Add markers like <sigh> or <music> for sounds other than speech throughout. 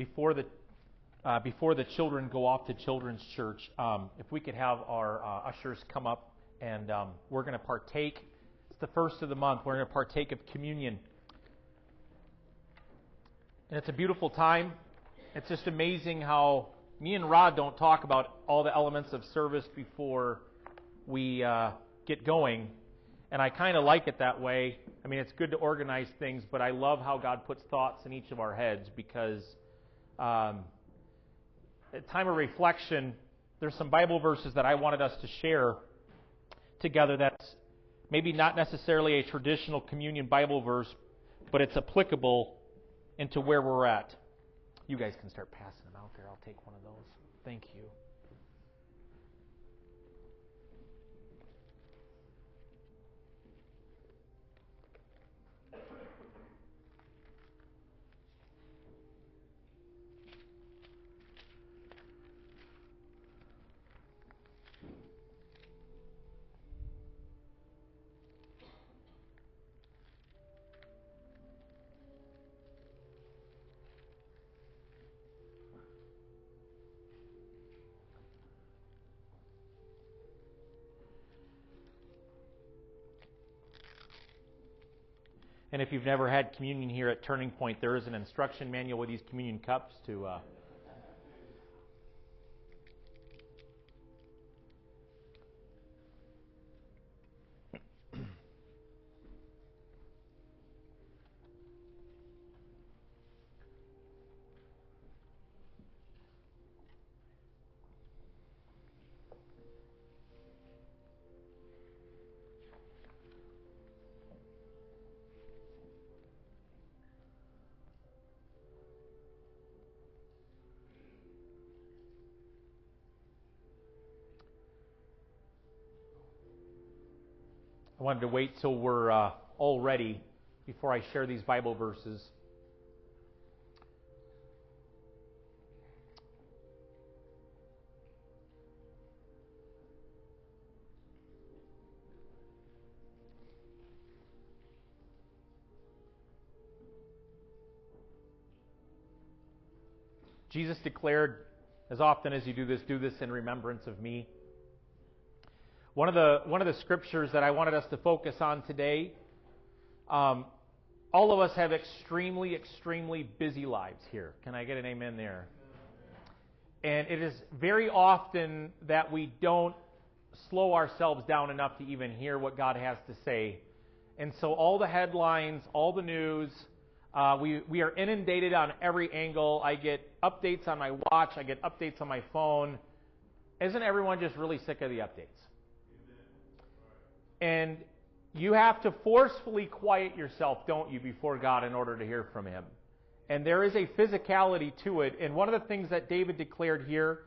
before the uh, before the children go off to children's church, um, if we could have our uh, ushers come up and um, we're going to partake. It's the first of the month. We're going to partake of communion. And it's a beautiful time. It's just amazing how me and Rod don't talk about all the elements of service before we uh, get going. And I kind of like it that way. I mean, it's good to organize things, but I love how God puts thoughts in each of our heads because um, time of reflection, there's some Bible verses that I wanted us to share together that's maybe not necessarily a traditional communion Bible verse, but it's applicable into where we're at. You guys can start passing them out there. I'll take one of those. Thank you. And if you've never had communion here at Turning Point, there is an instruction manual with these communion cups to uh, I wanted to wait till we're uh, all ready before I share these Bible verses. Jesus declared, as often as you do this, do this in remembrance of me. One of the one of the scriptures that I wanted us to focus on today. Um, all of us have extremely, extremely busy lives here. Can I get an amen there? And it is very often that we don't slow ourselves down enough to even hear what God has to say. And so all the headlines, all the news, uh, we, we are inundated on every angle. I get updates on my watch. I get updates on my phone. Isn't everyone just really sick of the updates? And you have to forcefully quiet yourself, don't you, before God in order to hear from Him. And there is a physicality to it. And one of the things that David declared here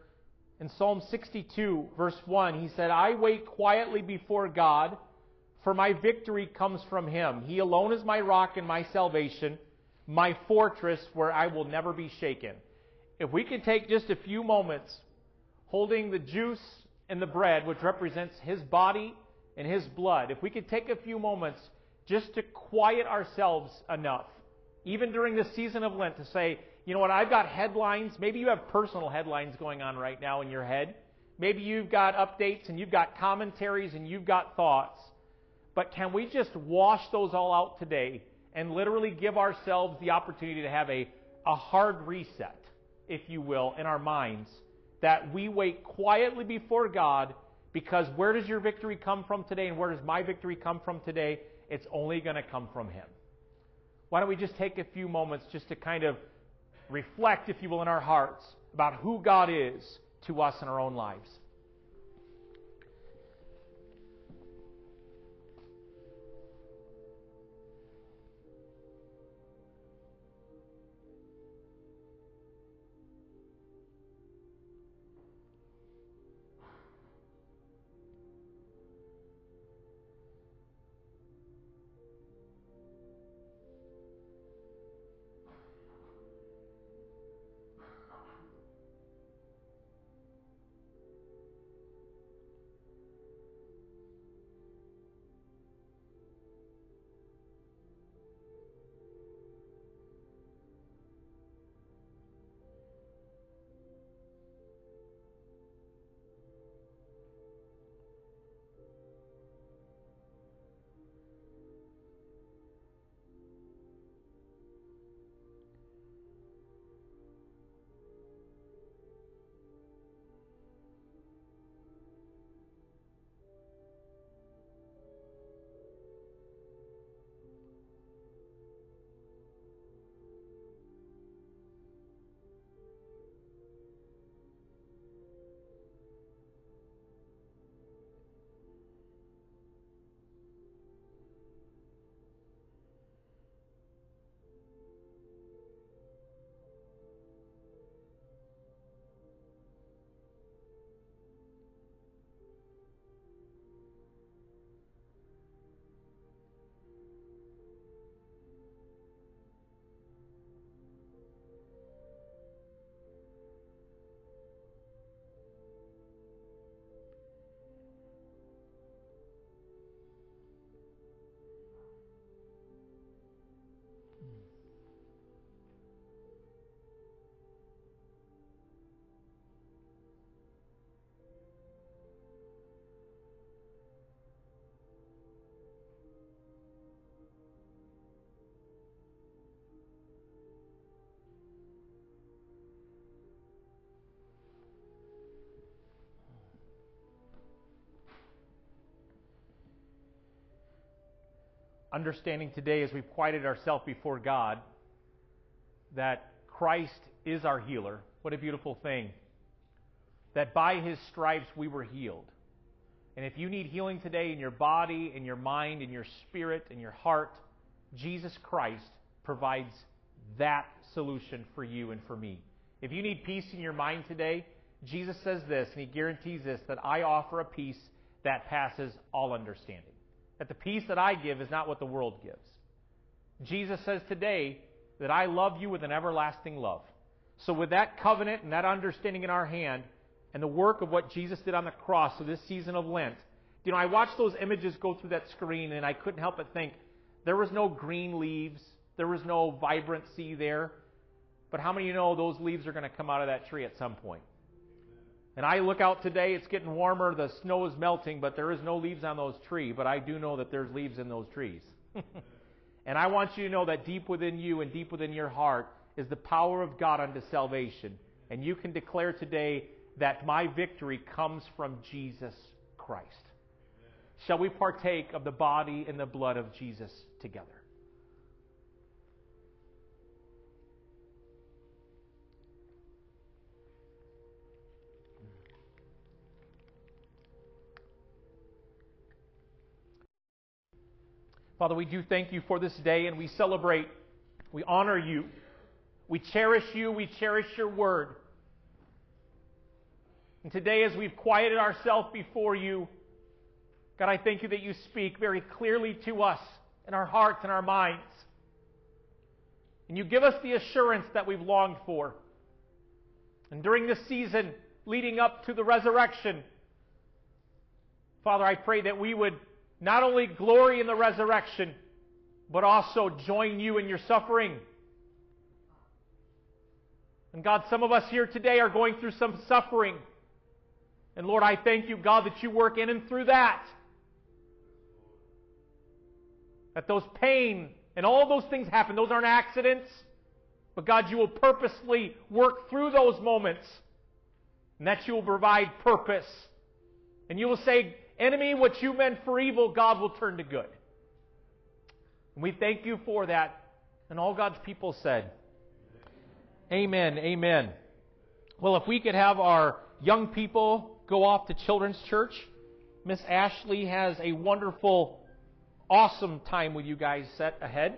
in Psalm 62, verse 1, he said, I wait quietly before God, for my victory comes from Him. He alone is my rock and my salvation, my fortress where I will never be shaken. If we could take just a few moments holding the juice and the bread, which represents His body in His blood, if we could take a few moments just to quiet ourselves enough, even during this season of Lent, to say, you know what, I've got headlines. Maybe you have personal headlines going on right now in your head. Maybe you've got updates and you've got commentaries and you've got thoughts. But can we just wash those all out today and literally give ourselves the opportunity to have a, a hard reset, if you will, in our minds? That we wait quietly before God because where does your victory come from today and where does my victory come from today? It's only going to come from Him. Why don't we just take a few moments just to kind of reflect, if you will, in our hearts about who God is to us in our own lives? Understanding today as we've quieted ourselves before God that Christ is our healer. What a beautiful thing. That by his stripes we were healed. And if you need healing today in your body, in your mind, in your spirit, in your heart, Jesus Christ provides that solution for you and for me. If you need peace in your mind today, Jesus says this, and he guarantees this that I offer a peace that passes all understanding. That the peace that I give is not what the world gives. Jesus says today that I love you with an everlasting love. So, with that covenant and that understanding in our hand, and the work of what Jesus did on the cross of this season of Lent, you know, I watched those images go through that screen, and I couldn't help but think there was no green leaves, there was no vibrancy there. But how many of you know those leaves are going to come out of that tree at some point? And I look out today, it's getting warmer, the snow is melting, but there is no leaves on those trees. But I do know that there's leaves in those trees. <laughs> and I want you to know that deep within you and deep within your heart is the power of God unto salvation. And you can declare today that my victory comes from Jesus Christ. Shall we partake of the body and the blood of Jesus together? Father, we do thank you for this day and we celebrate, we honor you, we cherish you, we cherish your word. And today, as we've quieted ourselves before you, God, I thank you that you speak very clearly to us in our hearts and our minds. And you give us the assurance that we've longed for. And during this season leading up to the resurrection, Father, I pray that we would not only glory in the resurrection, but also join you in your suffering. And God, some of us here today are going through some suffering. And Lord, I thank you, God, that you work in and through that. That those pain and all those things happen. Those aren't accidents. But God, you will purposely work through those moments. And that you will provide purpose. And you will say, enemy, what you meant for evil, God will turn to good. And we thank you for that. And all God's people said, Amen, amen. Well, if we could have our young people go off to Children's Church, Miss Ashley has a wonderful, awesome time with you guys set ahead.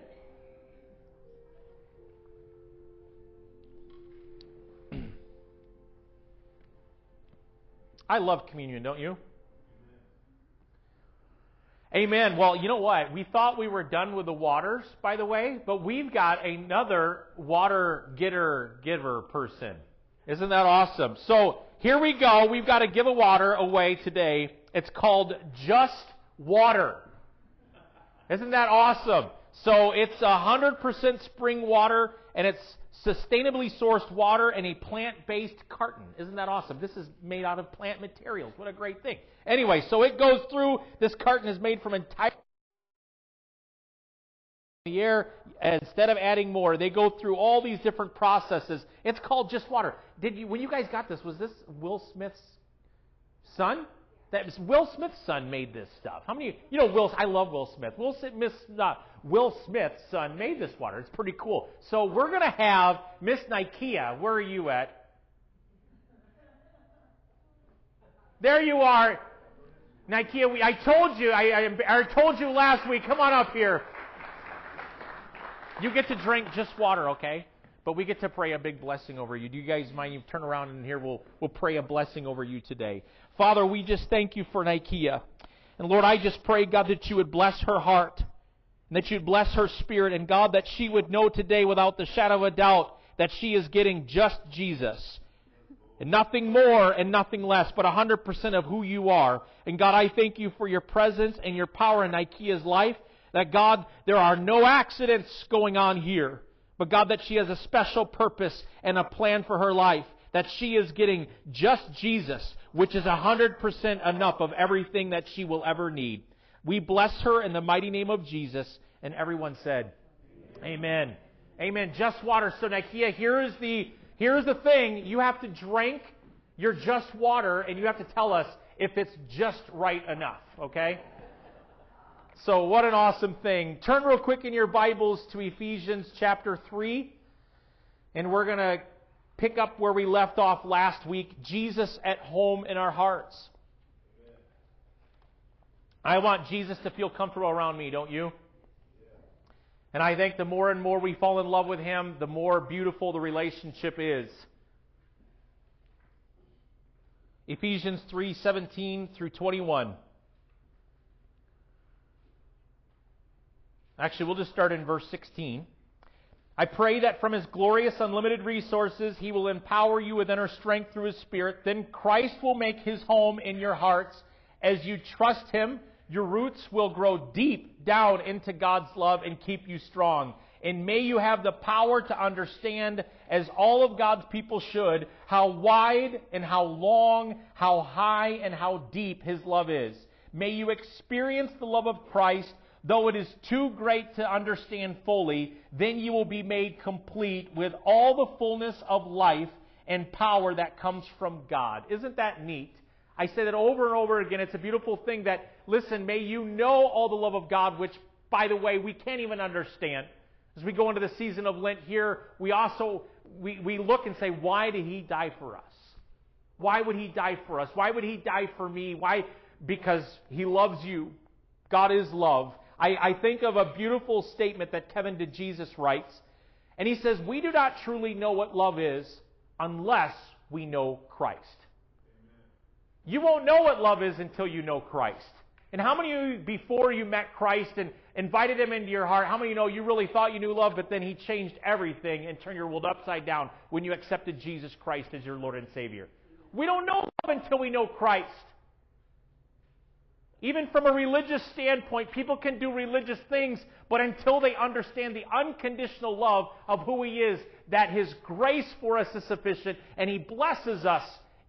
<clears throat> I love communion, don't you? Amen. Well, you know what? We thought we were done with the waters, by the way, but we've got another water getter giver person. Isn't that awesome? So here we go. We've got to give a water away today. It's called Just Water. Isn't that awesome? So it's 100% spring water and it's sustainably sourced water in a plant-based carton. Isn't that awesome? This is made out of plant materials. What a great thing. Anyway, so it goes through, this carton is made from entire the air, instead of adding more, they go through all these different processes. It's called just water. Did you, when you guys got this, was this Will Smith's son? That was Will Smith's son made this stuff. How many? You know, Will. I love Will Smith. Will Smith, uh, Will Smith's son made this water. It's pretty cool. So we're gonna have Miss Nikea. Where are you at? There you are, Nikea. We, I told you. I, I, I told you last week. Come on up here. You get to drink just water, okay? But we get to pray a big blessing over you. Do you guys mind you turn around and here we'll we'll pray a blessing over you today. Father, we just thank you for Nikea. And Lord, I just pray, God, that you would bless her heart, and that you'd bless her spirit, and God, that she would know today without the shadow of a doubt that she is getting just Jesus. And nothing more and nothing less, but 100% of who you are. And God, I thank you for your presence and your power in Nikea's life. That God, there are no accidents going on here. But God, that she has a special purpose and a plan for her life. That she is getting just Jesus which is 100% enough of everything that she will ever need. We bless her in the mighty name of Jesus. And everyone said, Amen. Amen. Just water. So Nikea, here's the here's the thing. You have to drink your just water and you have to tell us if it's just right enough, okay? So, what an awesome thing. Turn real quick in your Bibles to Ephesians chapter 3, and we're going to pick up where we left off last week Jesus at home in our hearts. I want Jesus to feel comfortable around me, don't you? And I think the more and more we fall in love with Him, the more beautiful the relationship is. Ephesians 3:17 through 21. Actually, we'll just start in verse 16. I pray that from his glorious unlimited resources he will empower you with inner strength through his spirit. Then Christ will make his home in your hearts. As you trust him, your roots will grow deep down into God's love and keep you strong. And may you have the power to understand, as all of God's people should, how wide and how long, how high and how deep his love is. May you experience the love of Christ though it is too great to understand fully, then you will be made complete with all the fullness of life and power that comes from God. Isn't that neat? I say that over and over again. It's a beautiful thing that, listen, may you know all the love of God, which, by the way, we can't even understand. As we go into the season of Lent here, we also, we, we look and say, why did He die for us? Why would He die for us? Why would He die for me? Why? Because He loves you. God is love. I, I think of a beautiful statement that Kevin DeJesus writes. And he says, We do not truly know what love is unless we know Christ. You won't know what love is until you know Christ. And how many of you, before you met Christ and invited him into your heart, how many of you know you really thought you knew love, but then he changed everything and turned your world upside down when you accepted Jesus Christ as your Lord and Savior? We don't know love until we know Christ. Even from a religious standpoint, people can do religious things, but until they understand the unconditional love of who He is, that His grace for us is sufficient, and He blesses us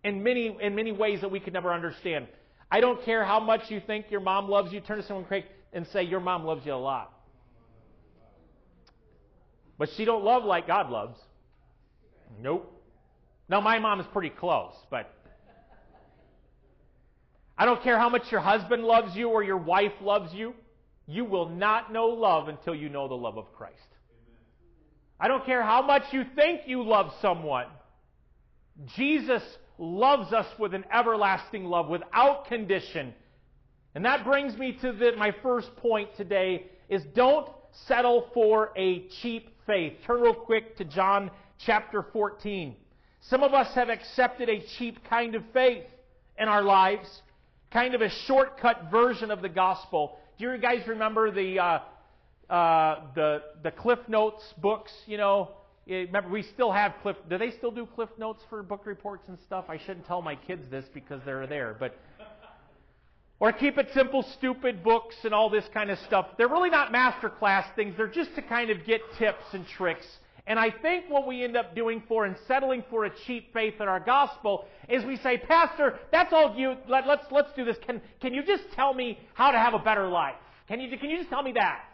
in many, in many ways that we could never understand. I don't care how much you think your mom loves you, turn to someone and say, Your mom loves you a lot. But she don't love like God loves. Nope. Now my mom is pretty close, but I don't care how much your husband loves you or your wife loves you. You will not know love until you know the love of Christ. I don't care how much you think you love someone. Jesus loves us with an everlasting love without condition. And that brings me to the, my first point today is don't settle for a cheap faith. Turn real quick to John chapter 14. Some of us have accepted a cheap kind of faith in our lives kind of a shortcut version of the gospel. Do you guys remember the uh, uh, the the Cliff Notes books? You know, remember we still have Cliff. Do they still do Cliff Notes for book reports and stuff? I shouldn't tell my kids this because they're there, but. Or keep it simple, stupid books and all this kind of stuff. They're really not master class things. They're just to kind of get tips and tricks and I think what we end up doing for and settling for a cheap faith in our gospel is we say, Pastor, that's all you, let, us let's, let's do this. Can, can you just tell me how to have a better life? Can you, can you just tell me that?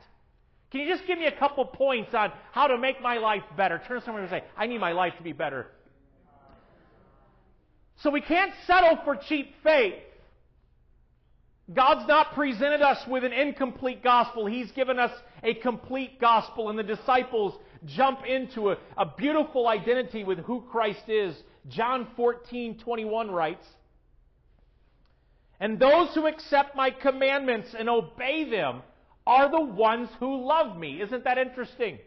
Can you just give me a couple points on how to make my life better? Turn to someone and say, I need my life to be better. So we can't settle for cheap faith. God's not presented us with an incomplete gospel. He's given us a complete gospel, and the disciples jump into a, a beautiful identity with who Christ is. John 14, 21 writes, And those who accept my commandments and obey them are the ones who love me. Isn't that interesting?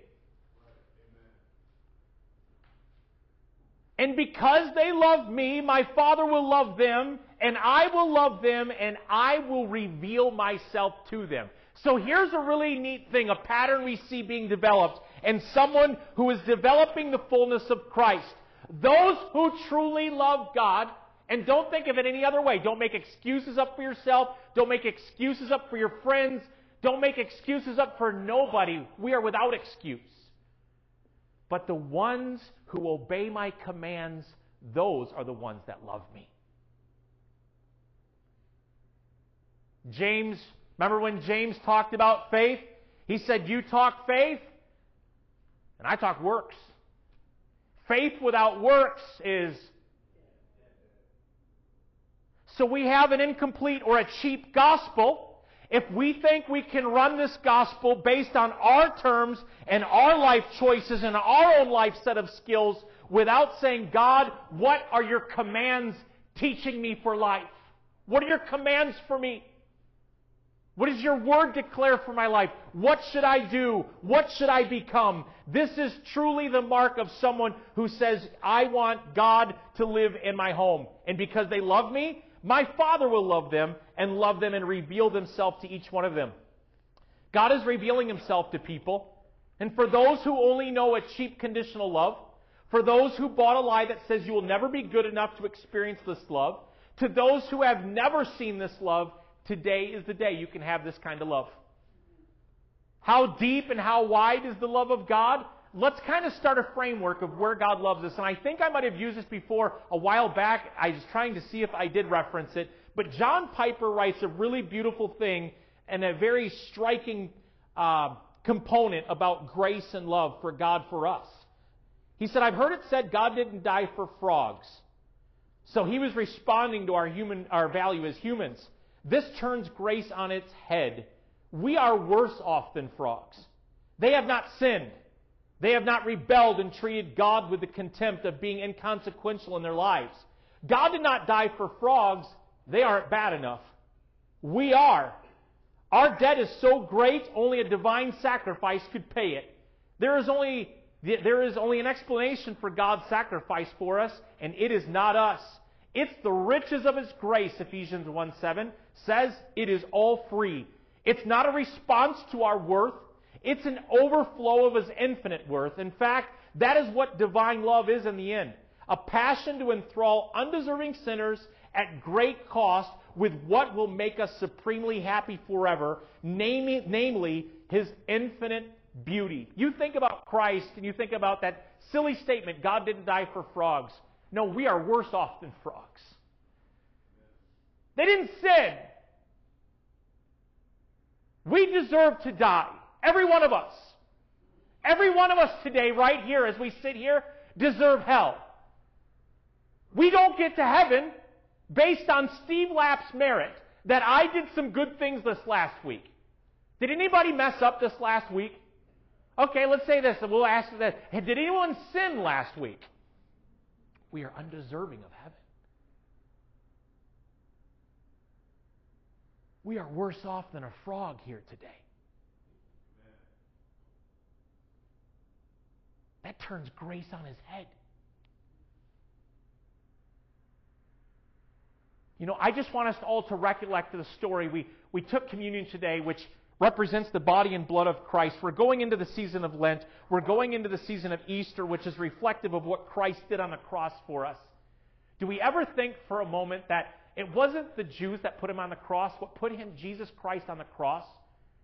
And because they love me, my Father will love them, and I will love them, and I will reveal myself to them. So here's a really neat thing, a pattern we see being developed and someone who is developing the fullness of Christ. Those who truly love God, and don't think of it any other way. Don't make excuses up for yourself. Don't make excuses up for your friends. Don't make excuses up for nobody. We are without excuse. But the ones who obey my commands, those are the ones that love me. James, remember when James talked about faith? He said, You talk faith, and I talk works. Faith without works is. So we have an incomplete or a cheap gospel. if we think we can run this gospel based on our terms and our life choices and our own life set of skills without saying, God, what are your commands teaching me for life? What are your commands for me? What does your word declare for my life? What should I do? What should I become? This is truly the mark of someone who says, I want God to live in my home. And because they love me, my Father will love them and love them and reveal himself to each one of them. God is revealing himself to people. And for those who only know a cheap conditional love, for those who bought a lie that says you will never be good enough to experience this love, to those who have never seen this love, today is the day you can have this kind of love. How deep and how wide is the love of God? Let's kind of start a framework of where God loves us. And I think I might have used this before a while back. I was trying to see if I did reference it. But John Piper writes a really beautiful thing and a very striking uh, component about grace and love for God for us. He said, I've heard it said God didn't die for frogs. So he was responding to our human, our value as humans. This turns grace on its head. We are worse off than frogs. They have not sinned. They have not rebelled and treated God with the contempt of being inconsequential in their lives. God did not die for frogs. They aren't bad enough. We are. Our debt is so great, only a divine sacrifice could pay it. There is only there is only an explanation for God's sacrifice for us, and it is not us. It's the riches of His grace, Ephesians 1 7 says it is all free. It's not a response to our worth. It's an overflow of His infinite worth. In fact, that is what divine love is in the end. A passion to enthrall undeserving sinners at great cost with what will make us supremely happy forever, namely, namely His infinite beauty. You think about Christ and you think about that silly statement, God didn't die for frogs. No, we are worse off than frogs. They didn't sin. We deserve to die. Every one of us. Every one of us today, right here, as we sit here, deserve hell. We don't get to heaven based on Steve Lapp's merit that I did some good things this last week. Did anybody mess up this last week? Okay, let's say this, we'll ask that. Did anyone sin last week? We are undeserving of heaven. We are worse off than a frog here today. That turns grace on his head. You know, I just want us all to recollect the story. We, we took communion today, which represents the body and blood of Christ. We're going into the season of Lent. We're going into the season of Easter, which is reflective of what Christ did on the cross for us. Do we ever think for a moment that it wasn't the Jews that put him on the cross? What put him, Jesus Christ, on the cross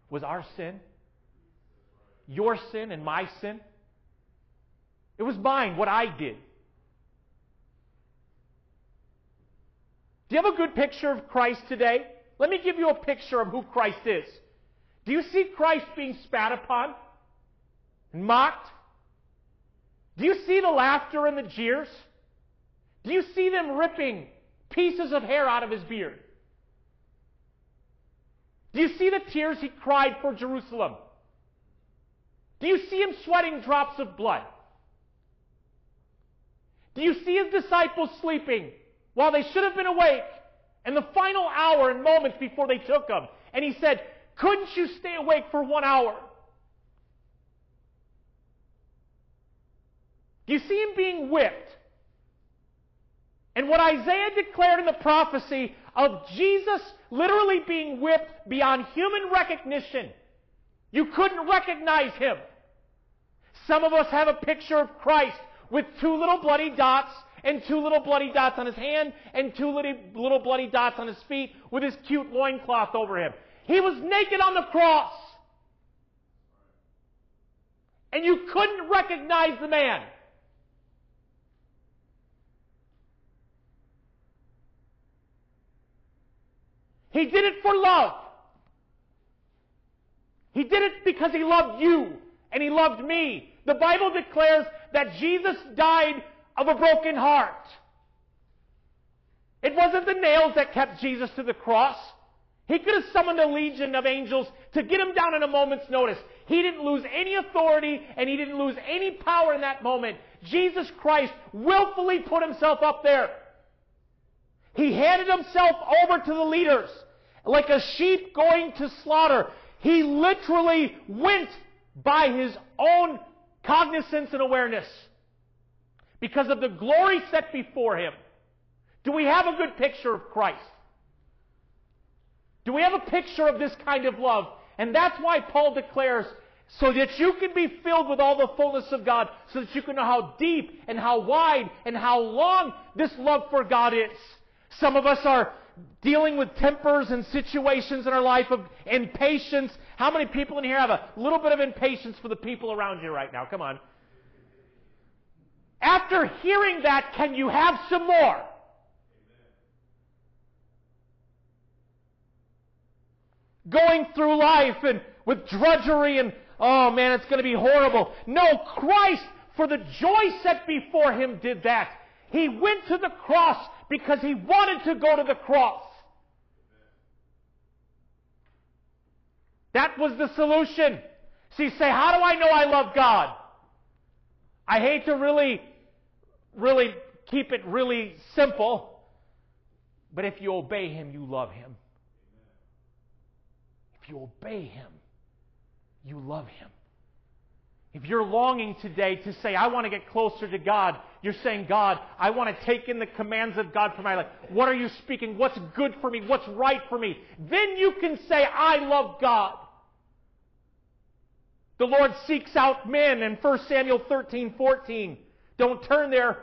was our sin, your sin, and my sin. It was mine, what I did. Do you have a good picture of Christ today? Let me give you a picture of who Christ is. Do you see Christ being spat upon and mocked? Do you see the laughter and the jeers? Do you see them ripping pieces of hair out of his beard? Do you see the tears he cried for Jerusalem? Do you see him sweating drops of blood? Do you see his disciples sleeping while they should have been awake in the final hour and moments before they took him? And he said, couldn't you stay awake for one hour? Do you see him being whipped? And what Isaiah declared in the prophecy of Jesus literally being whipped beyond human recognition. You couldn't recognize him. Some of us have a picture of Christ with two little bloody dots and two little bloody dots on his hand and two little bloody dots on his feet with his cute loincloth over him. He was naked on the cross. And you couldn't recognize the man. He did it for love. He did it because he loved you and he loved me. The Bible declares that Jesus died of a broken heart. It wasn't the nails that kept Jesus to the cross. He could have summoned a legion of angels to get him down in a moment's notice. He didn't lose any authority and he didn't lose any power in that moment. Jesus Christ willfully put himself up there. He handed himself over to the leaders like a sheep going to slaughter. He literally went by his own cognizance and awareness because of the glory set before him. Do we have a good picture of Christ? Do we have a picture of this kind of love? And that's why Paul declares, so that you can be filled with all the fullness of God, so that you can know how deep and how wide and how long this love for God is. Some of us are dealing with tempers and situations in our life of impatience. How many people in here have a little bit of impatience for the people around you right now? Come on. After hearing that, can you have some more? Going through life and with drudgery and, oh man, it's going to be horrible. No, Christ, for the joy set before him, did that. He went to the cross because he wanted to go to the cross. That was the solution. See, say, how do I know I love God? I hate to really, really keep it really simple, but if you obey Him, you love Him. If you obey Him, you love Him. If you're longing today to say, I want to get closer to God, you're saying, God, I want to take in the commands of God for my life. What are you speaking? What's good for me? What's right for me? Then you can say, I love God. The Lord seeks out men in 1 Samuel 13, 14. Don't turn there.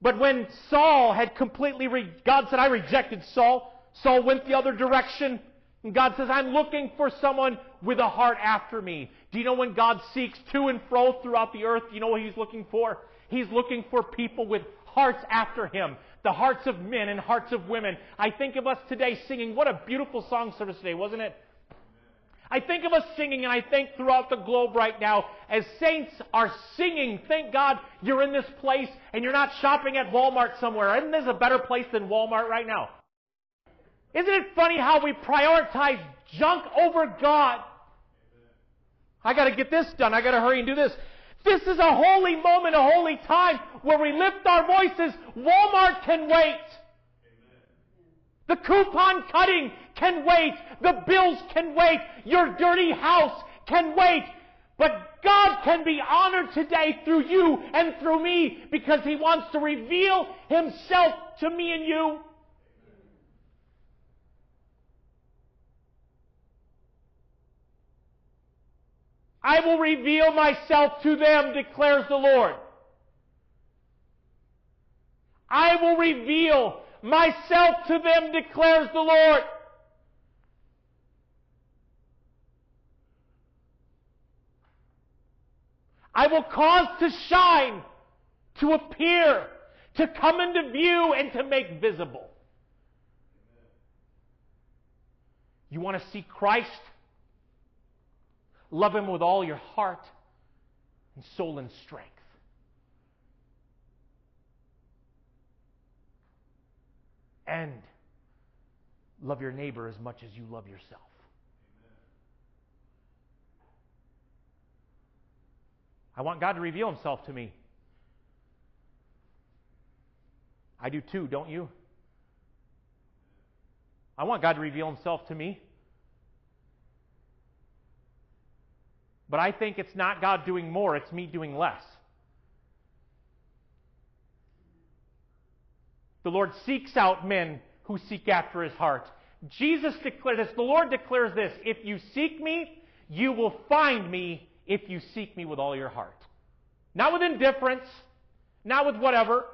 But when Saul had completely, re- God said, I rejected Saul. Saul went the other direction. And God says, I'm looking for someone with a heart after me. Do you know when God seeks to and fro throughout the earth, do you know what He's looking for? He's looking for people with hearts after Him. The hearts of men and hearts of women. I think of us today singing, what a beautiful song service today, wasn't it? I think of us singing, and I think throughout the globe right now, as saints are singing, thank God you're in this place and you're not shopping at Walmart somewhere. Isn't this a better place than Walmart right now? Isn't it funny how we prioritize junk over God? I got to get this done. I got to hurry and do this. This is a holy moment, a holy time where we lift our voices. Walmart can wait. The coupon cutting can wait. The bills can wait. Your dirty house can wait. But God can be honored today through you and through me because He wants to reveal Himself to me and you. I will reveal myself to them, declares the Lord. I will reveal myself to them, declares the Lord. I will cause to shine, to appear, to come into view, and to make visible. You want to see Christ? Love Him with all your heart and soul and strength. And love your neighbor as much as you love yourself. I want God to reveal Himself to me. I do too, don't you? I want God to reveal Himself to me. But I think it's not God doing more, it's me doing less. The Lord seeks out men who seek after his heart. Jesus declares this. The Lord declares this If you seek me, you will find me if you seek me with all your heart. Not with indifference, not with whatever,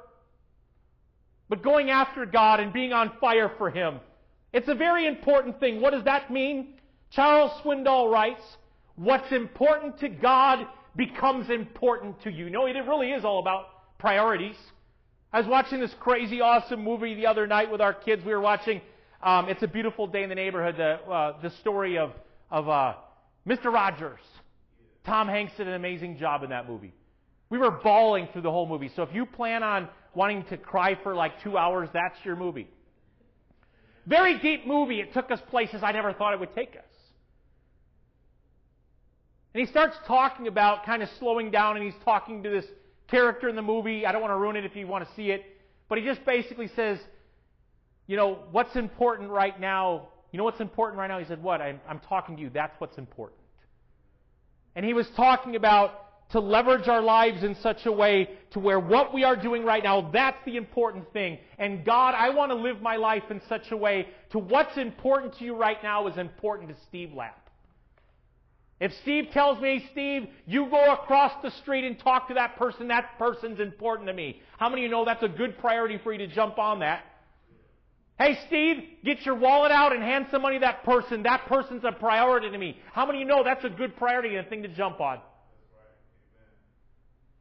but going after God and being on fire for Him. It's a very important thing. What does that mean? Charles Swindoll writes, What's important to God becomes important to you. Know, it really is all about priorities. I was watching this crazy, awesome movie the other night with our kids. We were watching um, It's a Beautiful Day in the Neighborhood, the, uh, the story of, of uh, Mr. Rogers. Tom Hanks did an amazing job in that movie. We were bawling through the whole movie. So if you plan on wanting to cry for like two hours, that's your movie. very deep movie. It took us places I never thought it would take us. And he starts talking about kind of slowing down, and he's talking to this character in the movie. I don't want to ruin it if you want to see it. But he just basically says, you know, what's important right now? You know what's important right now? He said, what? I'm, I'm talking to you. That's what's important. And he was talking about to leverage our lives in such a way to where what we are doing right now, that's the important thing. And God, I want to live my life in such a way to what's important to you right now is important to Steve Lapp. If Steve tells me, Steve, you go across the street and talk to that person, that person's important to me. How many of you know that's a good priority for you to jump on that? Hey, Steve, get your wallet out and hand some money to that person. That person's a priority to me. How many of you know that's a good priority and a thing to jump on?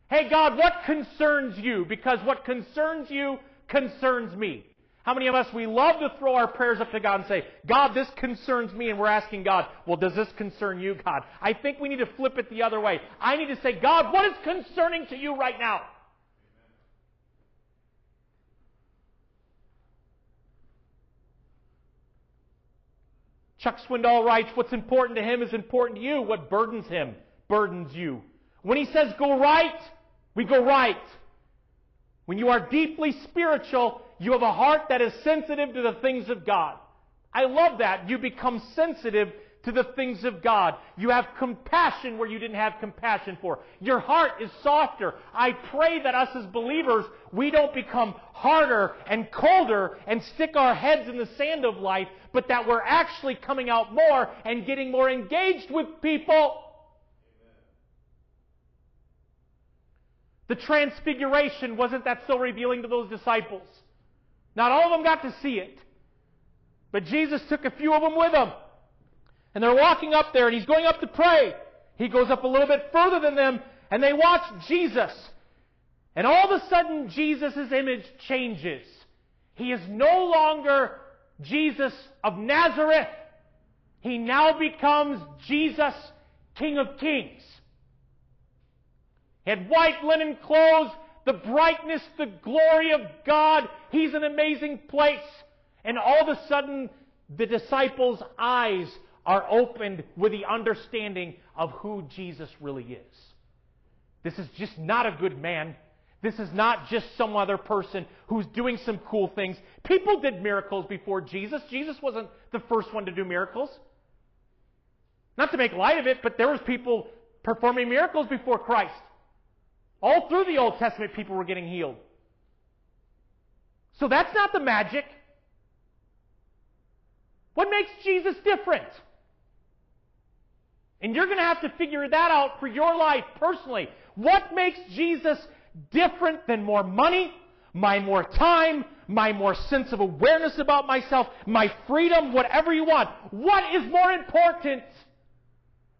Hey, God, what concerns you? Because what concerns you concerns me. How many of us, we love to throw our prayers up to God and say, God, this concerns me, and we're asking God, well, does this concern you, God? I think we need to flip it the other way. I need to say, God, what is concerning to you right now? Chuck Swindoll writes, what's important to him is important to you. What burdens him burdens you. When he says go right, we go right. When you are deeply spiritual, you have a heart that is sensitive to the things of God. I love that. You become sensitive to the things of God. You have compassion where you didn't have compassion for. Your heart is softer. I pray that us as believers, we don't become harder and colder and stick our heads in the sand of life, but that we're actually coming out more and getting more engaged with people. The transfiguration, wasn't that so revealing to those disciples? Not all of them got to see it. But Jesus took a few of them with him. And they're walking up there, and he's going up to pray. He goes up a little bit further than them, and they watch Jesus. And all of a sudden, Jesus' image changes. He is no longer Jesus of Nazareth. He now becomes Jesus, King of Kings. He had white linen clothes, the brightness, the glory of God. He's an amazing place. And all of a sudden, the disciples' eyes are opened with the understanding of who Jesus really is. This is just not a good man. This is not just some other person who's doing some cool things. People did miracles before Jesus. Jesus wasn't the first one to do miracles. Not to make light of it, but there was people performing miracles before Christ. All through the Old Testament, people were getting healed. So that's not the magic. What makes Jesus different? And you're going to have to figure that out for your life personally. What makes Jesus different than more money, my more time, my more sense of awareness about myself, my freedom, whatever you want? What is more important?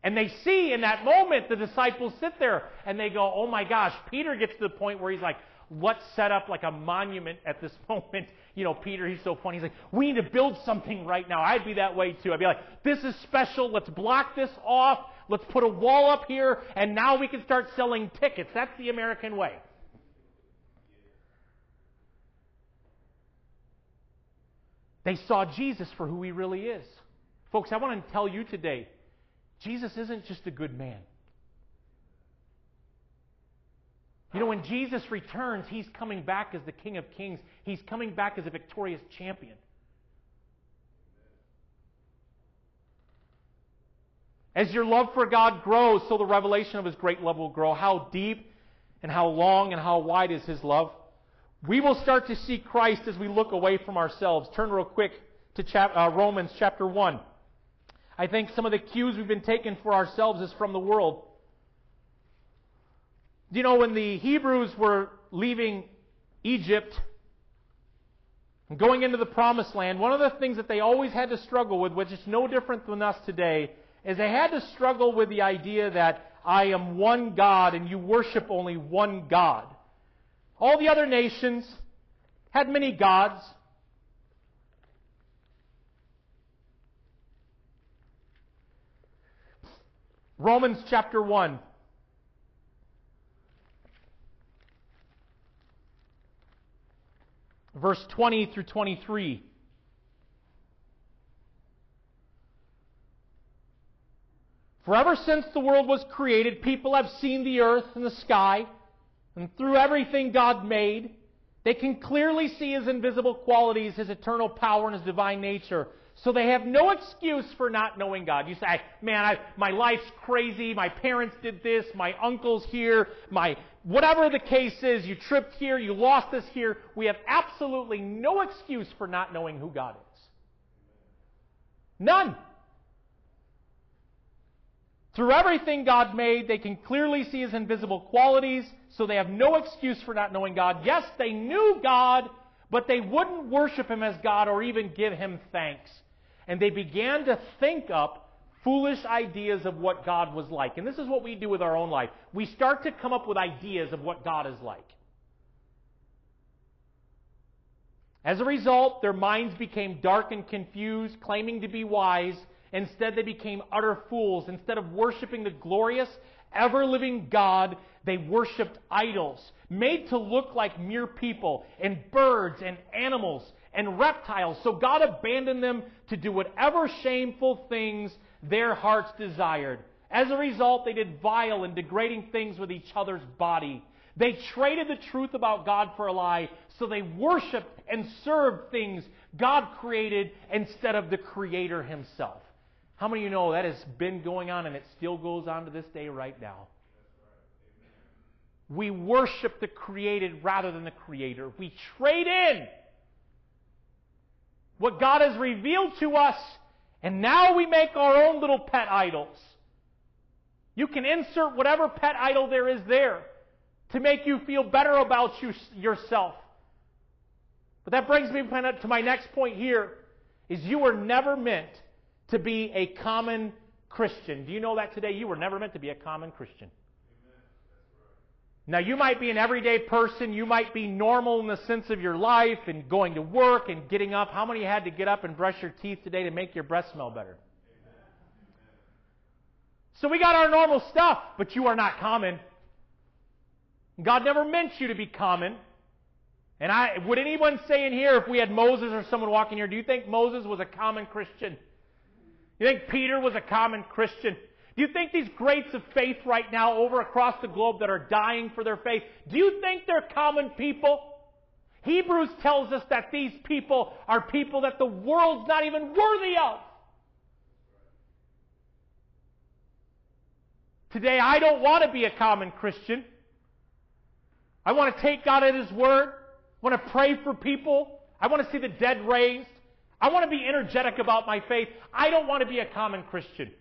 And they see in that moment the disciples sit there and they go, oh my gosh, Peter gets to the point where he's like, let's set up like a monument at this <laughs> moment. You know, Peter, he's so funny. He's like, we need to build something right now. I'd be that way too. I'd be like, this is special. Let's block this off. Let's put a wall up here and now we can start selling tickets. That's the American way. They saw Jesus for who he really is. Folks, I want to tell you today Jesus isn't just a good man. You know, when Jesus returns, he's coming back as the King of Kings. He's coming back as a victorious champion. As your love for God grows, so the revelation of his great love will grow. How deep and how long and how wide is his love? We will start to see Christ as we look away from ourselves. Turn real quick to chap- uh, Romans chapter 1. I think some of the cues we've been taking for ourselves is from the world. You know, when the Hebrews were leaving Egypt and going into the promised land, one of the things that they always had to struggle with, which is no different than us today, is they had to struggle with the idea that I am one God and you worship only one God. All the other nations had many gods. Romans chapter 1. verse 20 through 23. For ever since the world was created, people have seen the earth and the sky, and through everything God made, they can clearly see His invisible qualities, His eternal power, and His divine nature. So they have no excuse for not knowing God. You say, man, I, my life's crazy. My parents did this. My uncle's here. My, whatever the case is, you tripped here. You lost this here. We have absolutely no excuse for not knowing who God is. None. Through everything God made, they can clearly see His invisible qualities, so they have no excuse for not knowing God. Yes, they knew God, but they wouldn't worship Him as God or even give Him thanks and they began to think up foolish ideas of what God was like. And this is what we do with our own life. We start to come up with ideas of what God is like. As a result, their minds became dark and confused, claiming to be wise. Instead, they became utter fools. Instead of worshiping the glorious, ever living God, they worshiped idols, made to look like mere people, and birds and animals and reptiles. So God abandoned them to do whatever shameful things their hearts desired. As a result, they did vile and degrading things with each other's body. They traded the truth about God for a lie, so they worshiped and served things God created instead of the Creator Himself. How many of you know that has been going on and it still goes on to this day right now? We worship the created rather than the Creator. We trade in what God has revealed to us, and now we make our own little pet idols. You can insert whatever pet idol there is there to make you feel better about you, yourself. But that brings me to my next point here is you were never meant to be a common Christian. Do you know that today? You were never meant to be a common Christian. Now, you might be an everyday person. You might be normal in the sense of your life and going to work and getting up. How many had to get up and brush your teeth today to make your breath smell better? So we got our normal stuff, but you are not common. God never meant you to be common. And I, would anyone say in here, if we had Moses or someone walking here, do you think Moses was a common Christian? You think Peter was a common Christian? Do you think these greats of faith right now over across the globe that are dying for their faith, do you think they're common people? Hebrews tells us that these people are people that the world's not even worthy of. Today, I don't want to be a common Christian. I want to take God at His word. I want to pray for people. I want to see the dead raised. I want to be energetic about my faith. I don't want to be a common Christian.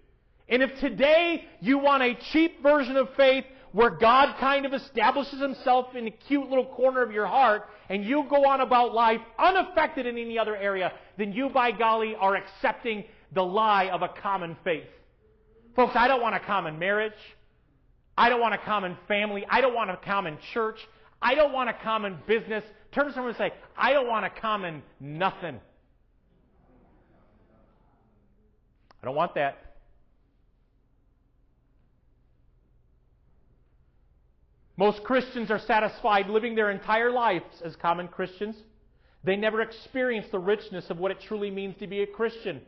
And if today you want a cheap version of faith where God kind of establishes himself in a cute little corner of your heart and you go on about life unaffected in any other area, then you, by golly, are accepting the lie of a common faith. Folks, I don't want a common marriage. I don't want a common family. I don't want a common church. I don't want a common business. Turn to someone and say, I don't want a common nothing. I don't want that. Most Christians are satisfied living their entire lives as common Christians. They never experience the richness of what it truly means to be a Christian.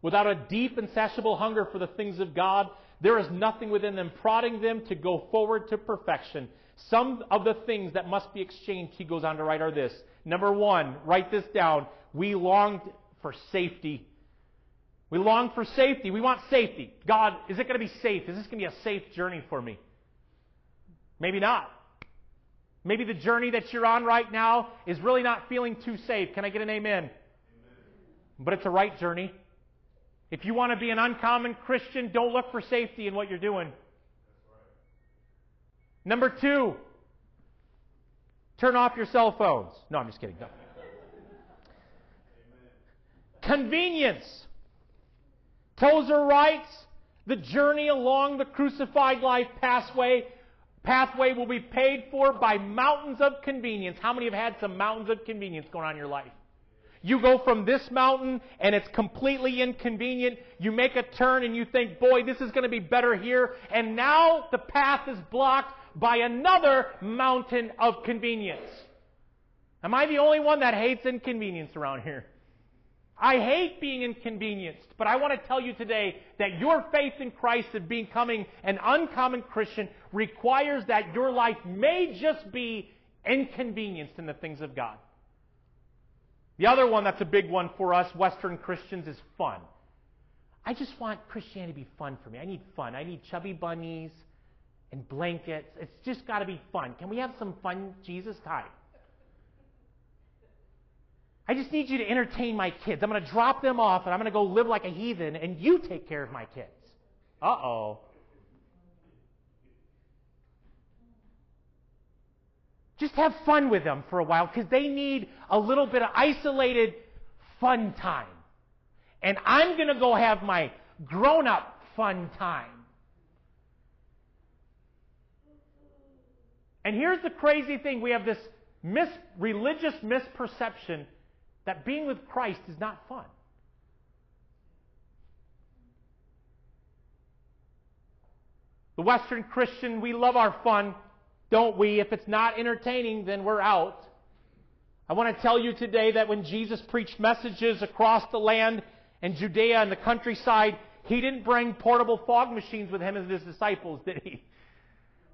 Without a deep, insatiable hunger for the things of God, there is nothing within them prodding them to go forward to perfection. Some of the things that must be exchanged, he goes on to write, are this. Number one, write this down. We longed for safety. We long for safety. We want safety. God, is it going to be safe? Is this going to be a safe journey for me? Maybe not. Maybe the journey that you're on right now is really not feeling too safe. Can I get an amen? amen? But it's a right journey. If you want to be an uncommon Christian, don't look for safety in what you're doing. Right. Number two, turn off your cell phones. No, I'm just kidding. No. Convenience. Tozer writes, the journey along the crucified life pathway pathway will be paid for by mountains of convenience. How many have had some mountains of convenience going on in your life? You go from this mountain and it's completely inconvenient. You make a turn and you think, boy, this is going to be better here. And now the path is blocked by another mountain of convenience. Am I the only one that hates inconvenience around here? I hate being inconvenienced, but I want to tell you today that your faith in Christ and becoming an uncommon Christian requires that your life may just be inconvenienced in the things of God. The other one that's a big one for us, Western Christians, is fun. I just want Christianity to be fun for me. I need fun. I need chubby bunnies and blankets. It's just got to be fun. Can we have some fun Jesus time? I just need you to entertain my kids. I'm going to drop them off and I'm going to go live like a heathen and you take care of my kids. Uh oh. Just have fun with them for a while because they need a little bit of isolated fun time. And I'm going to go have my grown up fun time. And here's the crazy thing we have this mis- religious misperception that being with Christ is not fun. The Western Christian, we love our fun, don't we? If it's not entertaining, then we're out. I want to tell you today that when Jesus preached messages across the land and Judea and the countryside, he didn't bring portable fog machines with him and his disciples, did he?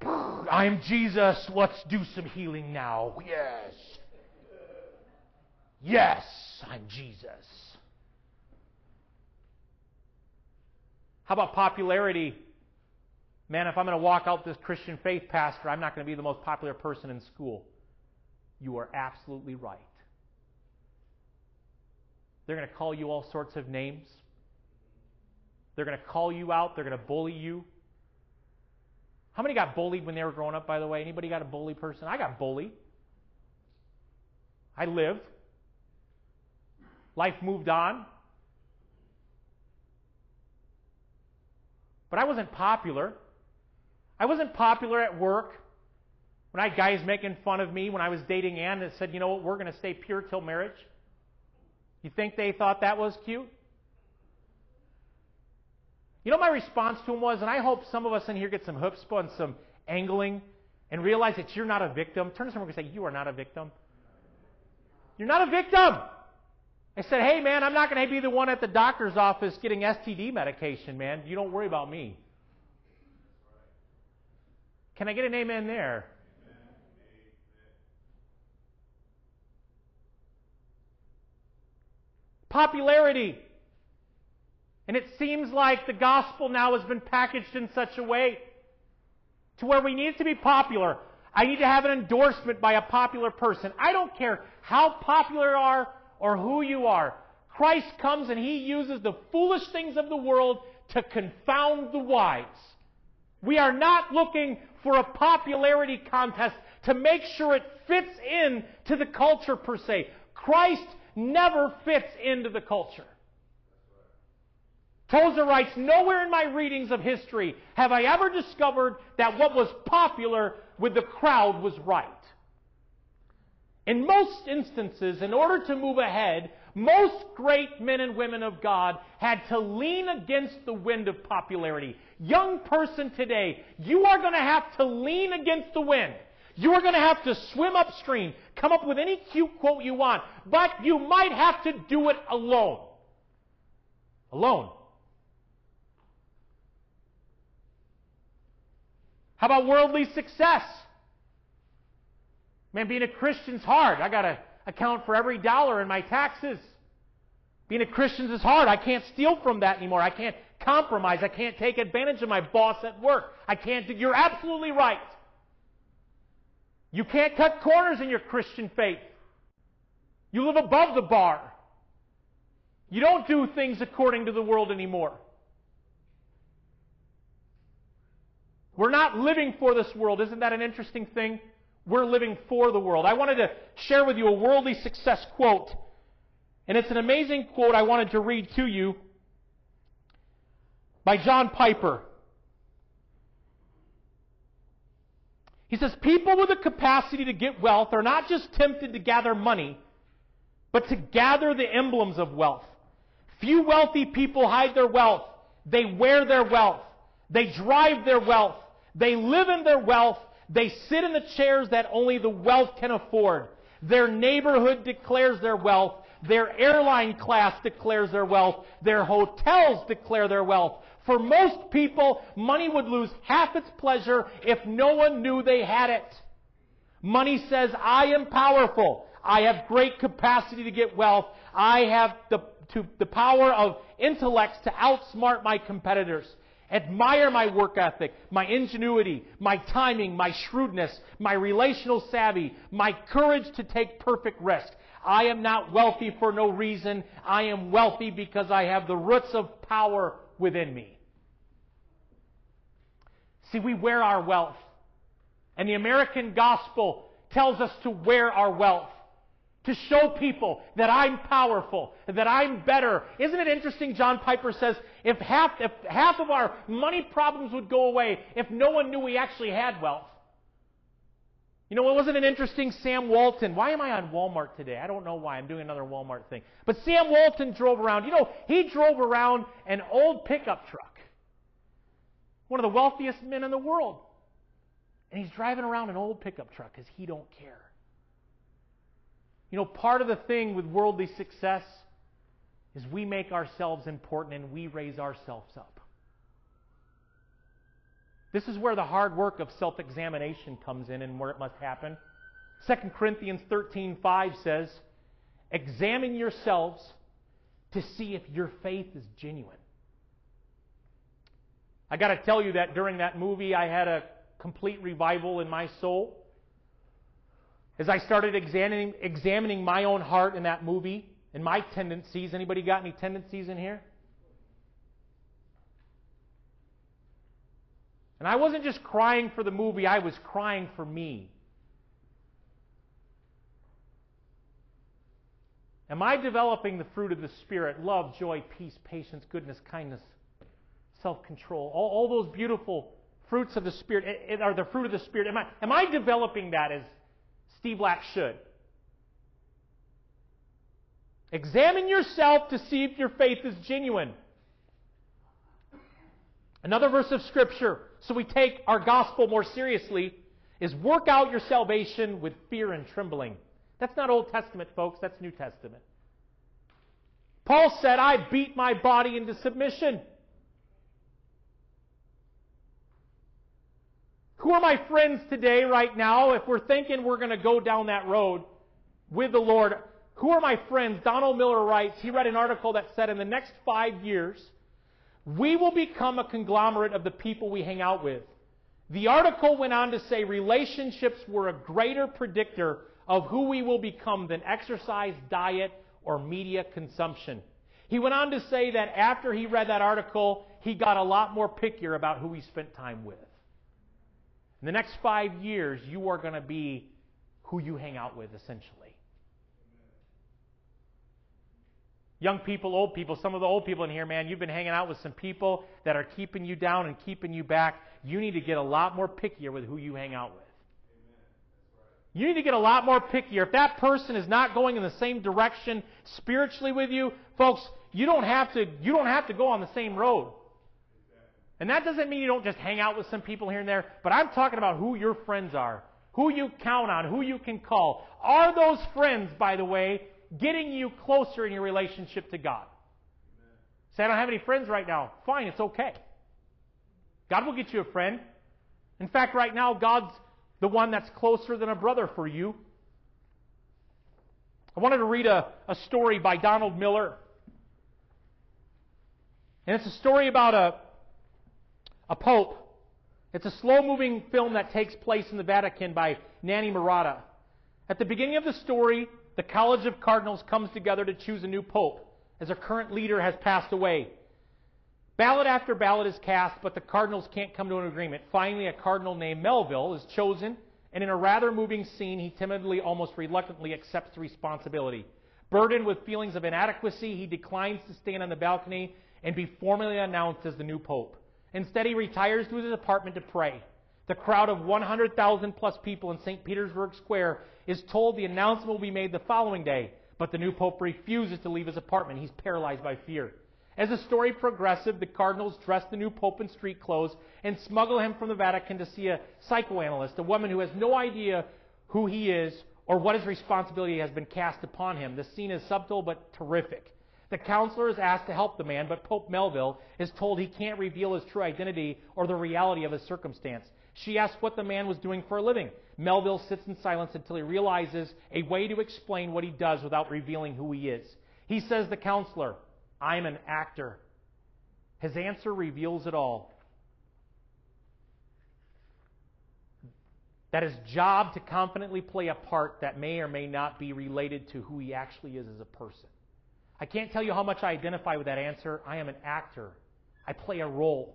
<laughs> I'm Jesus. Let's do some healing now. Yes. Yes, I'm Jesus. How about popularity? Man, if I'm going to walk out this Christian faith pastor, I'm not going to be the most popular person in school. You are absolutely right. They're going to call you all sorts of names. They're going to call you out. They're going to bully you. How many got bullied when they were growing up, by the way? Anybody got a bully person? I got bullied. I lived. Life moved on. But I wasn't popular. I wasn't popular at work. When I had guys making fun of me when I was dating Ann that said, you know what, we're going to stay pure till marriage. You think they thought that was cute? You know, my response to him was, and I hope some of us in here get some chutzpah and some angling and realize that you're not a victim. Turn to someone and say, You are not a victim. You're not a victim. I said, Hey, man, I'm not going to be the one at the doctor's office getting STD medication, man. You don't worry about me. Can I get an amen there? Popularity. And it seems like the gospel now has been packaged in such a way to where we need to be popular. I need to have an endorsement by a popular person. I don't care how popular you are or who you are. Christ comes and he uses the foolish things of the world to confound the wise. We are not looking for a popularity contest to make sure it fits in to the culture per se. Christ never fits into the culture. Tozer writes, Nowhere in my readings of history have I ever discovered that what was popular with the crowd was right. In most instances, in order to move ahead, most great men and women of God had to lean against the wind of popularity. Young person today, you are going to have to lean against the wind. You are going to have to swim upstream, come up with any cute quote you want, but you might have to do it alone. Alone. How about worldly success? Man, being a Christian's hard. I got to account for every dollar in my taxes. Being a Christian is hard. I can't steal from that anymore. I can't compromise. I can't take advantage of my boss at work. I can't do, you're absolutely right. You can't cut corners in your Christian faith. You live above the bar. You don't do things according to the world anymore. We're not living for this world. Isn't that an interesting thing? We're living for the world. I wanted to share with you a worldly success quote. And it's an amazing quote I wanted to read to you by John Piper. He says, People with the capacity to get wealth are not just tempted to gather money, but to gather the emblems of wealth. Few wealthy people hide their wealth. They wear their wealth. They drive their wealth. They live in their wealth. They sit in the chairs that only the wealth can afford. Their neighborhood declares their wealth. Their airline class declares their wealth. Their hotels declare their wealth. For most people, money would lose half its pleasure if no one knew they had it. Money says, I am powerful. I have great capacity to get wealth. I have the, to, the power of intellects to outsmart my competitors. Admire my work ethic, my ingenuity, my timing, my shrewdness, my relational savvy, my courage to take perfect risk. I am not wealthy for no reason. I am wealthy because I have the roots of power within me. See, we wear our wealth. And the American gospel tells us to wear our wealth. To show people that I'm powerful, that I'm better. Isn't it interesting? John Piper says if half, if half of our money problems would go away if no one knew we actually had wealth. You know, it wasn't an interesting? Sam Walton. Why am I on Walmart today? I don't know why. I'm doing another Walmart thing. But Sam Walton drove around. You know, he drove around an old pickup truck. One of the wealthiest men in the world. And he's driving around an old pickup truck because he don't care. You know, part of the thing with worldly success is we make ourselves important and we raise ourselves up. This is where the hard work of self-examination comes in and where it must happen. 2 Corinthians 13:5 says, "Examine yourselves to see if your faith is genuine." I got to tell you that during that movie I had a complete revival in my soul. As I started examining, examining my own heart in that movie and my tendencies, anybody got any tendencies in here? And I wasn't just crying for the movie, I was crying for me. Am I developing the fruit of the Spirit love, joy, peace, patience, goodness, kindness, self control? All, all those beautiful fruits of the Spirit eh, eh, are the fruit of the Spirit. Am I, am I developing that as Steve Black should? Examine yourself to see if your faith is genuine. Another verse of Scripture, so we take our gospel more seriously, is work out your salvation with fear and trembling. That's not Old Testament, folks, that's New Testament. Paul said, I beat my body into submission. Who are my friends today, right now, if we're thinking we're going to go down that road with the Lord? Who are my friends? Donald Miller writes, he read an article that said in the next five years, we will become a conglomerate of the people we hang out with. The article went on to say relationships were a greater predictor of who we will become than exercise, diet, or media consumption. He went on to say that after he read that article, he got a lot more pickier about who he spent time with. In the next five years, you are going to be who you hang out with, essentially. Young people, old people, some of the old people in here, man, you've been hanging out with some people that are keeping you down and keeping you back. You need to get a lot more pickier with who you hang out with. You need to get a lot more pickier. If that person is not going in the same direction spiritually with you, folks, you don't have to you don't have to go on the same road. And that doesn't mean you don't just hang out with some people here and there, but I'm talking about who your friends are, who you count on, who you can call. Are those friends, by the way, getting you closer in your relationship to God? Say, I don't have any friends right now. Fine, it's okay. God will get you a friend. In fact, right now, God's the one that's closer than a brother for you. I wanted to read a, a story by Donald Miller. And it's a story about a, a pope. It's a slow moving film that takes place in the Vatican by Nanni Moretti. At the beginning of the story, the College of Cardinals comes together to choose a new pope as our current leader has passed away. Ballot after ballot is cast, but the Cardinals can't come to an agreement. Finally, a Cardinal named Melville is chosen, and in a rather moving scene, he timidly, almost reluctantly accepts the responsibility. Burdened with feelings of inadequacy, he declines to stand on the balcony and be formally announced as the new pope. Instead, he retires to his apartment to pray. The crowd of 100,000 plus people in St. Petersburg Square is told the announcement will be made the following day, but the new pope refuses to leave his apartment. He's paralyzed by fear. As the story progresses, the cardinals dress the new pope in street clothes and smuggle him from the Vatican to see a psychoanalyst, a woman who has no idea who he is or what his responsibility has been cast upon him. The scene is subtle but terrific. The counselor is asked to help the man, but Pope Melville is told he can't reveal his true identity or the reality of his circumstance. She asks what the man was doing for a living. Melville sits in silence until he realizes a way to explain what he does without revealing who he is. He says, The counselor, I'm an actor. His answer reveals it all. That his job to confidently play a part that may or may not be related to who he actually is as a person. I can't tell you how much I identify with that answer. I am an actor. I play a role.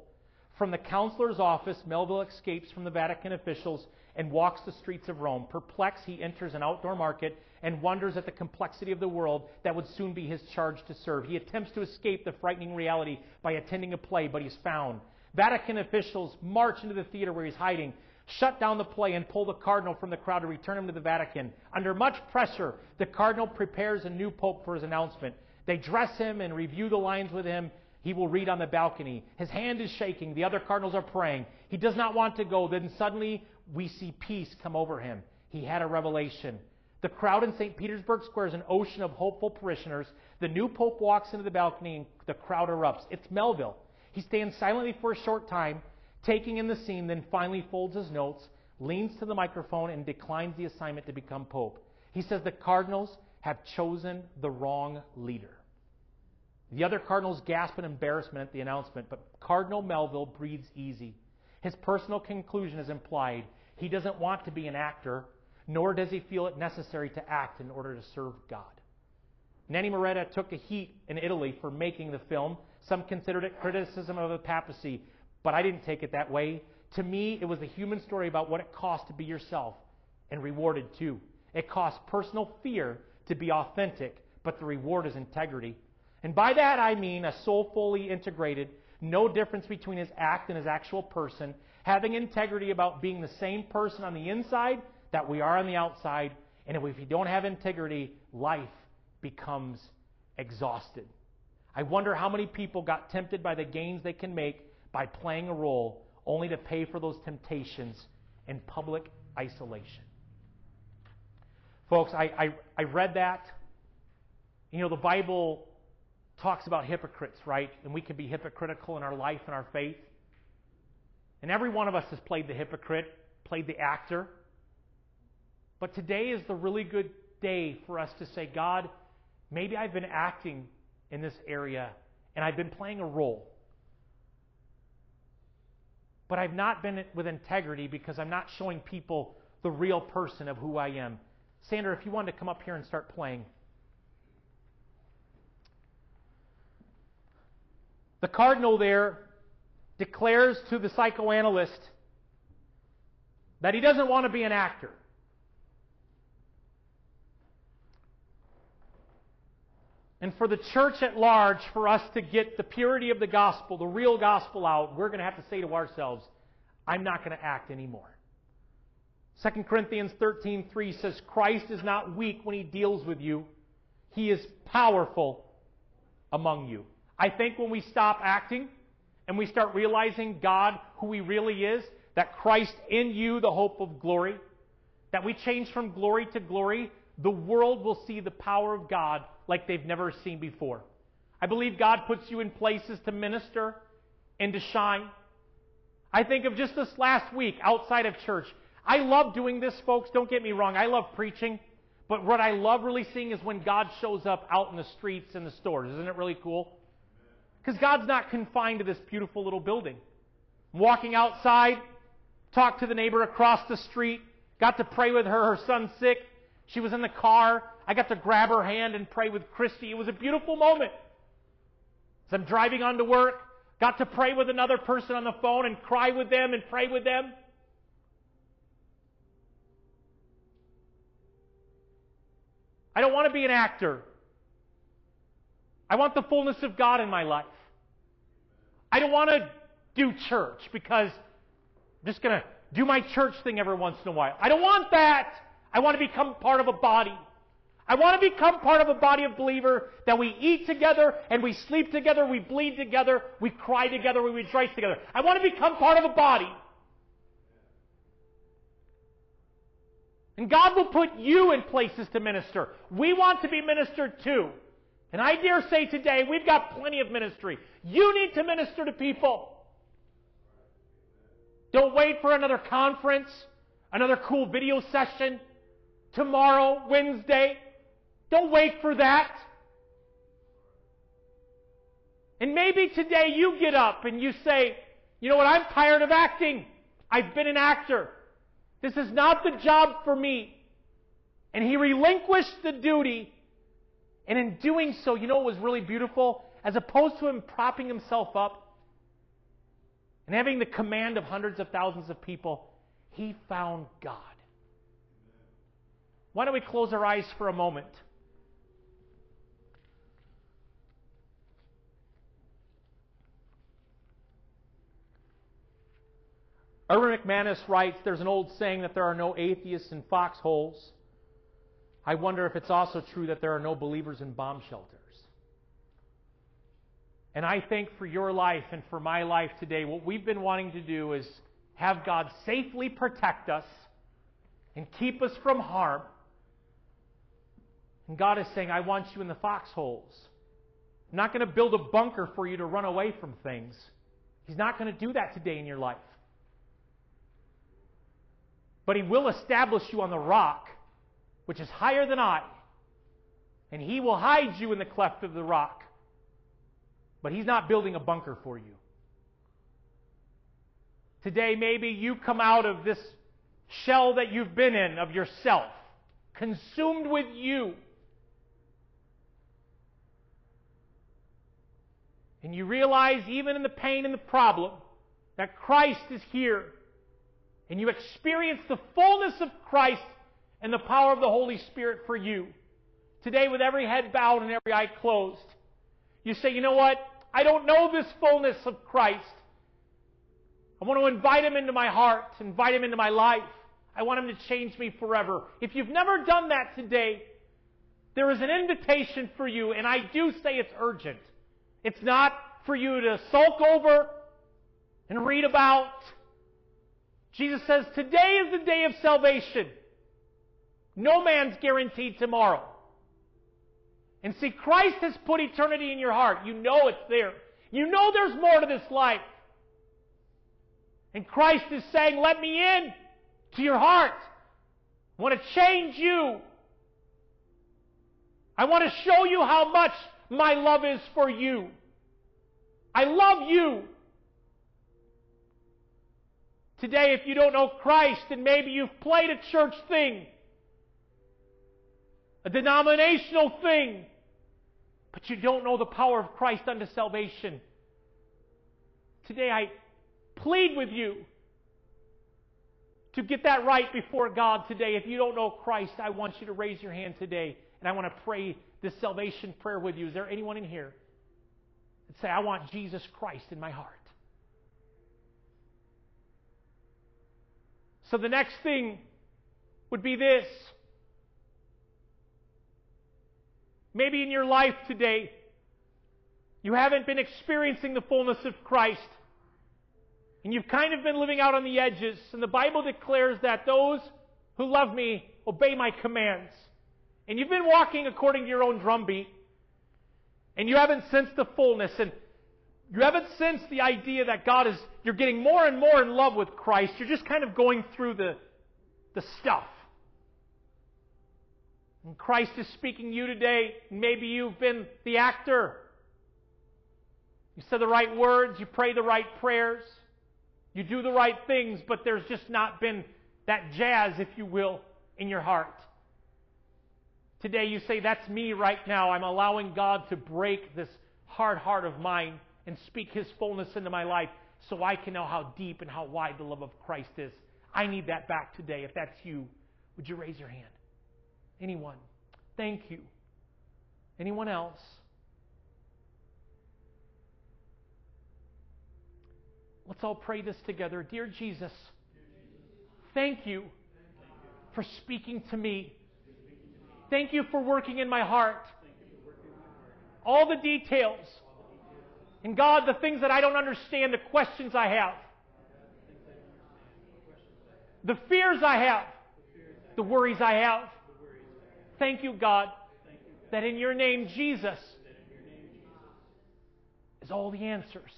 From the counselor's office, Melville escapes from the Vatican officials and walks the streets of Rome. Perplexed, he enters an outdoor market and wonders at the complexity of the world that would soon be his charge to serve. He attempts to escape the frightening reality by attending a play, but he's found. Vatican officials march into the theater where he's hiding, shut down the play, and pull the cardinal from the crowd to return him to the Vatican. Under much pressure, the cardinal prepares a new pope for his announcement. They dress him and review the lines with him he will read on the balcony. His hand is shaking. The other cardinals are praying. He does not want to go. Then suddenly we see peace come over him. He had a revelation. The crowd in St. Petersburg Square is an ocean of hopeful parishioners. The new pope walks into the balcony and the crowd erupts. It's Melville. He stands silently for a short time, taking in the scene, then finally folds his notes, leans to the microphone, and declines the assignment to become pope. He says the cardinals have chosen the wrong leader. The other cardinals gasp in embarrassment at the announcement, but Cardinal Melville breathes easy. His personal conclusion is implied. He doesn't want to be an actor, nor does he feel it necessary to act in order to serve God. Nanni Moretti took a heat in Italy for making the film. Some considered it criticism of the papacy, but I didn't take it that way. To me, it was a human story about what it costs to be yourself and rewarded too. It costs personal fear to be authentic, but the reward is integrity. And by that I mean a soul fully integrated, no difference between his act and his actual person, having integrity about being the same person on the inside that we are on the outside. And if you don't have integrity, life becomes exhausted. I wonder how many people got tempted by the gains they can make by playing a role only to pay for those temptations in public isolation. Folks, I, I, I read that. You know, the Bible talks about hypocrites, right? And we can be hypocritical in our life and our faith. And every one of us has played the hypocrite, played the actor. But today is the really good day for us to say, God, maybe I've been acting in this area and I've been playing a role. But I've not been with integrity because I'm not showing people the real person of who I am. Sandra, if you wanted to come up here and start playing. The cardinal there declares to the psychoanalyst that he doesn't want to be an actor. And for the church at large, for us to get the purity of the gospel, the real gospel out, we're going to have to say to ourselves, I'm not going to act anymore. 2 Corinthians 13:3 says Christ is not weak when he deals with you. He is powerful among you. I think when we stop acting and we start realizing God, who He really is, that Christ in you, the hope of glory, that we change from glory to glory, the world will see the power of God like they've never seen before. I believe God puts you in places to minister and to shine. I think of just this last week outside of church. I love doing this, folks. Don't get me wrong. I love preaching. But what I love really seeing is when God shows up out in the streets and the stores. Isn't it really cool? Because God's not confined to this beautiful little building. walking outside, talked to the neighbor across the street, got to pray with her. Her son's sick. She was in the car. I got to grab her hand and pray with Christy. It was a beautiful moment. As I'm driving on to work, got to pray with another person on the phone and cry with them and pray with them. I don't want to be an actor. I want the fullness of God in my life. I don't want to do church because I'm just going to do my church thing every once in a while. I don't want that. I want to become part of a body. I want to become part of a body of believer that we eat together and we sleep together, we bleed together, we cry together, we rejoice together. I want to become part of a body. And God will put you in places to minister. We want to be ministered to. And I dare say today, we've got plenty of ministry. You need to minister to people. Don't wait for another conference, another cool video session, tomorrow, Wednesday. Don't wait for that. And maybe today you get up and you say, you know what, I'm tired of acting. I've been an actor. This is not the job for me. And he relinquished the duty. And in doing so, you know what was really beautiful? As opposed to him propping himself up and having the command of hundreds of thousands of people, he found God. Why don't we close our eyes for a moment? Erwin McManus writes There's an old saying that there are no atheists in foxholes. I wonder if it's also true that there are no believers in bomb shelters. And I think for your life and for my life today, what we've been wanting to do is have God safely protect us and keep us from harm. And God is saying, I want you in the foxholes. I'm not going to build a bunker for you to run away from things. He's not going to do that today in your life but he will establish you on the rock, which is higher than I. And he will hide you in the cleft of the rock. But he's not building a bunker for you. Today, maybe you come out of this shell that you've been in of yourself, consumed with you. And you realize, even in the pain and the problem, that Christ is here and you experience the fullness of Christ and the power of the Holy Spirit for you. Today, with every head bowed and every eye closed, you say, you know what? I don't know this fullness of Christ. I want to invite him into my heart, invite him into my life. I want him to change me forever. If you've never done that today, there is an invitation for you, and I do say it's urgent. It's not for you to sulk over and read about Jesus says, Today is the day of salvation. No man's guaranteed tomorrow. And see, Christ has put eternity in your heart. You know it's there. You know there's more to this life. And Christ is saying, Let me in to your heart. I want to change you. I want to show you how much my love is for you. I love you. Today, if you don't know Christ, and maybe you've played a church thing, a denominational thing, but you don't know the power of Christ unto salvation. Today, I plead with you to get that right before God today. If you don't know Christ, I want you to raise your hand today, and I want to pray this salvation prayer with you. Is there anyone in here that say, I want Jesus Christ in my heart? So the next thing would be this. Maybe in your life today, you haven't been experiencing the fullness of Christ. And you've kind of been living out on the edges. And the Bible declares that those who love me obey my commands. And you've been walking according to your own drumbeat. And you haven't sensed the fullness. And you haven't sensed the idea that God is, you're getting more and more in love with Christ. You're just kind of going through the, the stuff. And Christ is speaking to you today. Maybe you've been the actor. You said the right words, you pray the right prayers, you do the right things, but there's just not been that jazz, if you will, in your heart. Today you say, That's me right now. I'm allowing God to break this hard heart of mine and speak His fullness into my life so I can know how deep and how wide the love of Christ is. I need that back today. If that's you, would you raise your hand? Anyone? Thank you. Anyone else? Let's all pray this together. Dear Jesus, thank you for speaking to me. Thank you for working in my heart. All the details and God, the things that I don't understand, the questions I have, the fears I have, the worries I have. Thank you, God, that in your name, Jesus, is all the answers.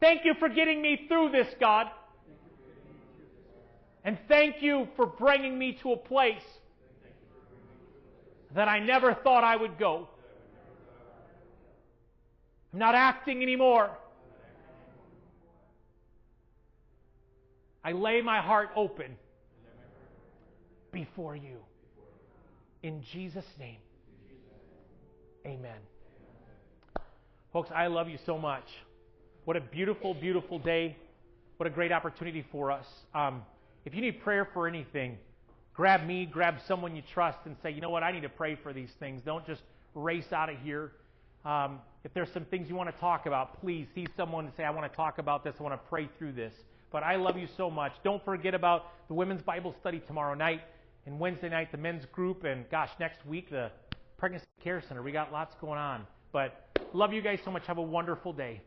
Thank you for getting me through this, God. And thank you for bringing me to a place that I never thought I would go. I'm not acting anymore. I lay my heart open before you. In Jesus' name. Amen. Folks, I love you so much. What a beautiful, beautiful day. What a great opportunity for us. Um, if you need prayer for anything, grab me, grab someone you trust, and say, you know what, I need to pray for these things. Don't just race out of here. Um, if there's some things you want to talk about, please see someone and say, I want to talk about this. I want to pray through this. But I love you so much. Don't forget about the women's Bible study tomorrow night and Wednesday night, the men's group. And gosh, next week, the pregnancy care center. We got lots going on. But love you guys so much. Have a wonderful day.